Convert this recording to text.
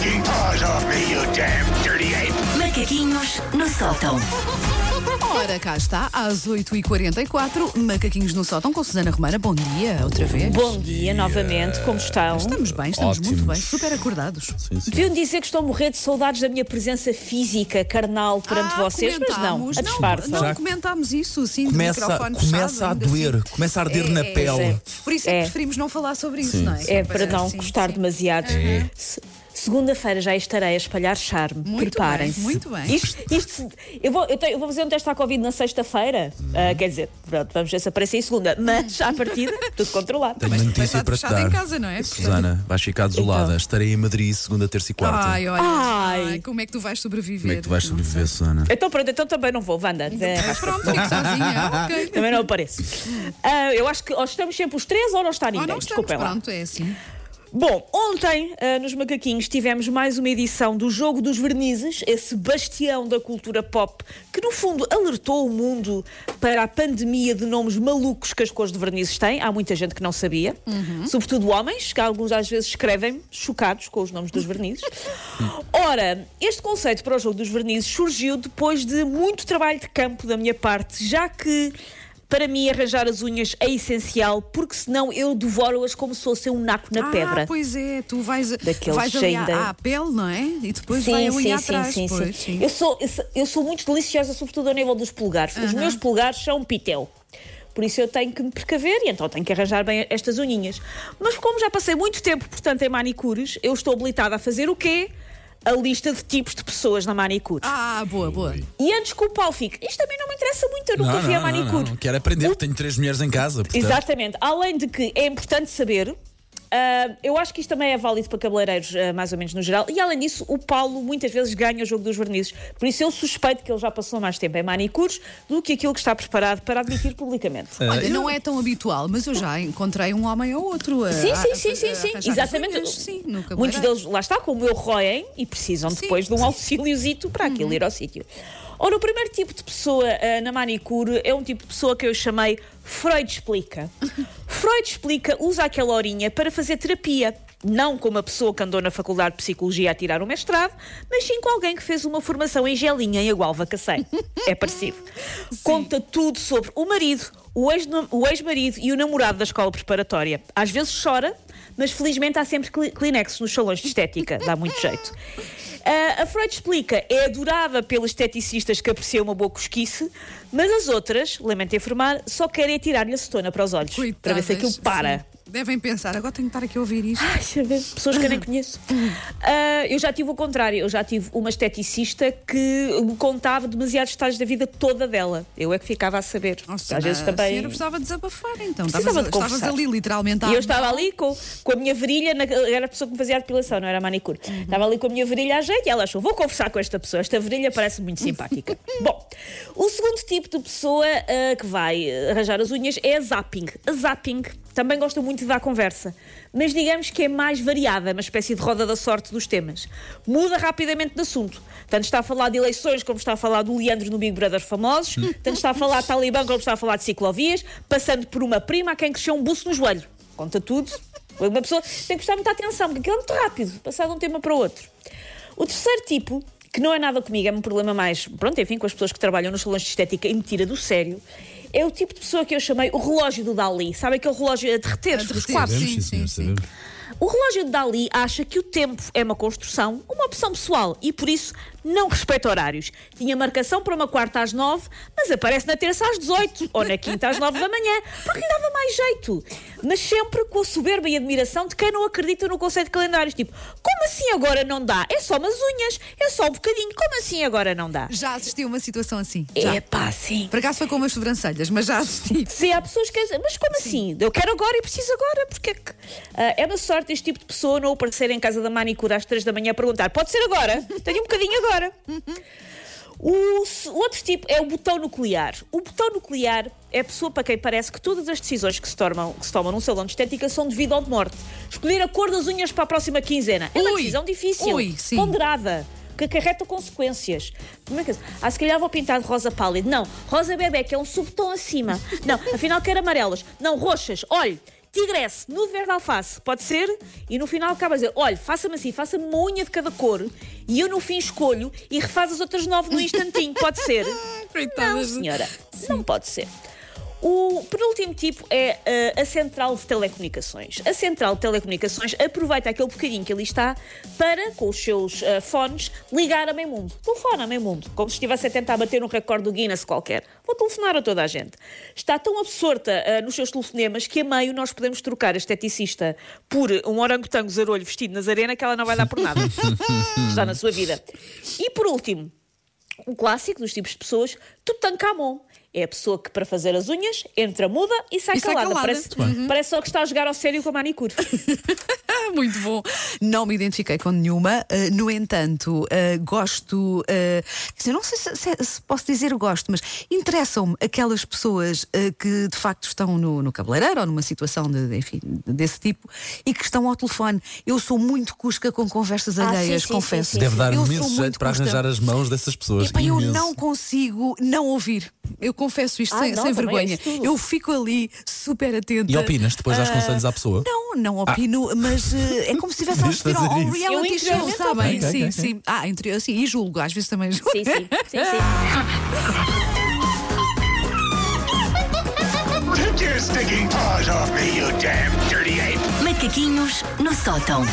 taking paws off me, you damn dirty ape! Macaquinhos no sótão. Ora, cá está, às 8h44, Macaquinhos no Sótão com Susana Romana. Bom dia, outra vez. Bom dia novamente, como estão? Estamos bem, estamos muito Ótimos. bem, super acordados. Sim, sim. Deviam dizer que estou a morrer de saudades da minha presença física, carnal, perante Ah, vocês, mas não, a disfarça. Não, não Já- comentámos isso, sim, de Começa, microfone começa fechado, a ainda doer, assim. começa a arder na É, pele. é. Por isso é, É. que preferimos não falar sobre isso, não é? É para não Sim, gostar sim. demasiado. Se- Segunda-feira já estarei a espalhar charme. Muito Preparem-se. bem, muito bem. Isto, isto- eu, vou, eu, tenho- eu vou fazer um teste à Covid na sexta-feira. Ah, quer dizer, pronto, vamos ver se aparece em segunda. Mas à partida, tudo controlado. Tenho uma Mas notícia para te dar. em casa, não é? Susana, vais ficar desolada. Então. Estarei em Madrid segunda, terça e quarta. Ai, olha, Ai. ai, como é que tu vais sobreviver? Como é que tu vais sobreviver, Susana? Então pronto, então também não vou, Wanda. É, sei. Pronto, fico sozinha, ok. Também não apareço. Ah, eu acho que ou estamos sempre os três ou não está Ou ninguém. não estamos, Desculpem lá. pronto, é assim. Bom, ontem ah, nos Macaquinhos tivemos mais uma edição do Jogo dos Vernizes, esse bastião da cultura pop que, no fundo, alertou o mundo para a pandemia de nomes malucos que as cores de vernizes têm. Há muita gente que não sabia, sobretudo homens, que alguns às vezes escrevem chocados com os nomes dos vernizes. Ora, este conceito para o Jogo dos Vernizes surgiu depois de muito trabalho de campo da minha parte, já que. Para mim, arranjar as unhas é essencial, porque senão eu devoro-as como se fosse um naco na ah, pedra. pois é, tu vais, Daqueles vais ali à, à pele, não é? E depois vai a unha atrás. pois, sim. Eu, sou, eu, sou, eu sou muito deliciosa, sobretudo ao nível dos polegares. Os meus polegares são pitel. Por isso eu tenho que me precaver e então tenho que arranjar bem estas unhinhas. Mas como já passei muito tempo, portanto, em manicures, eu estou habilitada a fazer o quê? A lista de tipos de pessoas na manicure. Ah, boa, boa. E antes que o pau fique, isto também não me interessa muito, eu nunca fui a manicure. não. Quero aprender, porque tenho três mulheres em casa. portanto- Exatamente. Além de que é importante saber. Ah, eu acho que isto também é válido para cabeleireiros, ah, mais ou menos no geral. E além disso, o Paulo muitas vezes ganha o jogo dos vernizes. Por isso eu suspeito que ele já passou mais tempo em manicures do que aquilo que está preparado para admitir publicamente. Olha, não é tão habitual, mas eu já encontrei um homem ou outro a, Sim, sim, sim, sim, sim. Exatamente. unhas. Sim, Muitos deles, lá está, como eu, roem e precisam Sim. depois de um auxíliozito para aquilo ir ao sítio. Ora, o primeiro tipo de pessoa ah, na manicure é um tipo de pessoa que eu chamei Freud explica. Freud explica usa aquela horinha para fazer terapia. Não como a pessoa que andou na faculdade de psicologia a tirar o mestrado, mas sim com alguém que fez uma formação em gelinha em Agualva Cacém. É parecido. Conta tudo sobre o marido, o ex- o ex-marido e o namorado da escola preparatória. Às vezes chora, mas felizmente há sempre Kleenex nos salões de estética. Dá muito jeito. Ah, a Freud explica, é adorada pelos esteticistas que apreciam uma boa cosquice, mas as outras, lamento informar, só querem tirar-lhe a cetona para os olhos. para ver se aquilo Coitadas, para. sim. Devem pensar, agora tenho que estar aqui a ouvir isto. Ai, pessoas que eu nem conheço. Ah, eu já tive o contrário, eu já tive uma esteticista que me contava demasiados detalhes da vida toda dela. Eu é que ficava a saber. Nossa, Às vezes a também. senhora precisava desabafar, então. Precisava Estavas, estavas ali literalmente E eu estava ali com, com a minha virilha, na- era a pessoa que me fazia a depilação, não era a manicure. Estava ali com a minha virilha à jeito e ela achou: vou conversar com esta pessoa, esta virilha parece muito simpática. Bom, o segundo tipo de pessoa ah, que vai ah, arranjar as unhas é a zapping. A zapping também gosta muito dar conversa, mas digamos que é mais variada, uma espécie de roda da sorte dos temas. Muda rapidamente de assunto. Tanto está a falar de eleições como está a falar do Leandro no Big Brother famosos, tanto está a falar de Talibã como está a falar de ciclovias, passando por uma prima a quem cresceu um buço no joelho. Conta tudo. Uma pessoa tem que prestar muita atenção, porque aquilo é muito rápido, passar de um tema para o outro. O terceiro tipo, que não é nada comigo, é um problema mais, pronto, enfim, com as pessoas que trabalham nos salões de estética e me tira do sério, é o tipo de pessoa que eu chamei o relógio do Dali. Sabe aquele relógio a derreter, A dos derreter, sim, Sabemos, sim, senhor, sim. O relógio de Dali acha que o tempo é uma construção, uma opção pessoal e por isso não respeita horários. Tinha marcação para uma quarta às nove, mas aparece na terça às 18 ou na quinta às nove da manhã, porque lhe dava mais jeito. Mas sempre com a soberba e admiração de quem não acredita no conceito de calendários. Tipo, como assim agora não dá? É só umas unhas, é só um bocadinho. Como assim agora não dá? Já assisti a uma situação assim. É pá, sim. Por acaso foi com umas sobrancelhas, mas já assisti. Sim, há pessoas que dizem, mas como assim? Eu quero agora e preciso agora, porque é que. Ah, é uma sorte este tipo de pessoa não aparecer em casa da manicure às três da manhã a perguntar: pode ser agora? Tenho um bocadinho agora. O, outro tipo é o botão nuclear. O botão nuclear é a pessoa para quem parece que todas as decisões que se, tomam, que se tomam num salão de estética são de vida ou de morte. Escolher a cor das unhas para a próxima quinzena é uma Ui, decisão difícil, ui, ponderada. que acarreta consequências. Como é que é? Ah, se calhar vou pintar de rosa pálido. Não, rosa bebê, que é um subtom acima. Não, afinal quero amarelas. Não, roxas. Olhe, tigresse, nude verde alface, pode ser? E no final acaba a dizer: olha, faça-me assim, faça-me uma unha de cada cor e eu no fim escolho e refaz as outras nove no instantinho, pode ser? Não, senhora, não pode ser. O penúltimo tipo é uh, a central de telecomunicações. A central de telecomunicações aproveita aquele bocadinho que ali está para, com os seus uh, fones, ligar a meio mundo. Telefona a meio mundo, como se estivesse a tentar bater um recorde do Guinness qualquer. Vou telefonar a toda a gente. Está tão absorta uh, nos seus telefonemas que a meio nós podemos trocar a esteticista por um orangotango zarolho vestido nas arenas que ela não vai dar por nada. está na sua vida. E por último, um clássico dos tipos de pessoas, Tutankhamon. É a pessoa que, para fazer as unhas, entra muda e sai E sai calada. calada. Parece, parece só que está a jogar ao sério com a manicure. Muito bom. Não me identifiquei com nenhuma. Uh, no entanto, uh, gosto. uh, não sei se, se- se posso dizer gosto, mas interessam-me aquelas pessoas uh, que de facto estão no, no cabeleireiro ou numa situação de, enfim, desse tipo e que estão ao telefone. Eu sou muito cusca com conversas Ah, alheias, sim, sim, confesso. sim, sim. Deve dar Eu imenso jeito para arranjar as mãos dessas pessoas. Epá, eu não consigo não ouvir. Eu confesso isto Ah, sem, não, sem é vergonha. Eu fico ali super atenta. E opinas, depois dás Ah, conselhos à pessoa? Não, não opino, mas eh, é como se estivesse a assistir ao, isso. reality show, sabem? opino. sim, Ok, ok, sim. Ah, interior, sim, e julgo, às vezes também julgo. sim, sim, sim, sim. Take your stinking paws off me, you damn dirty ape! Macaquinhos no sótão.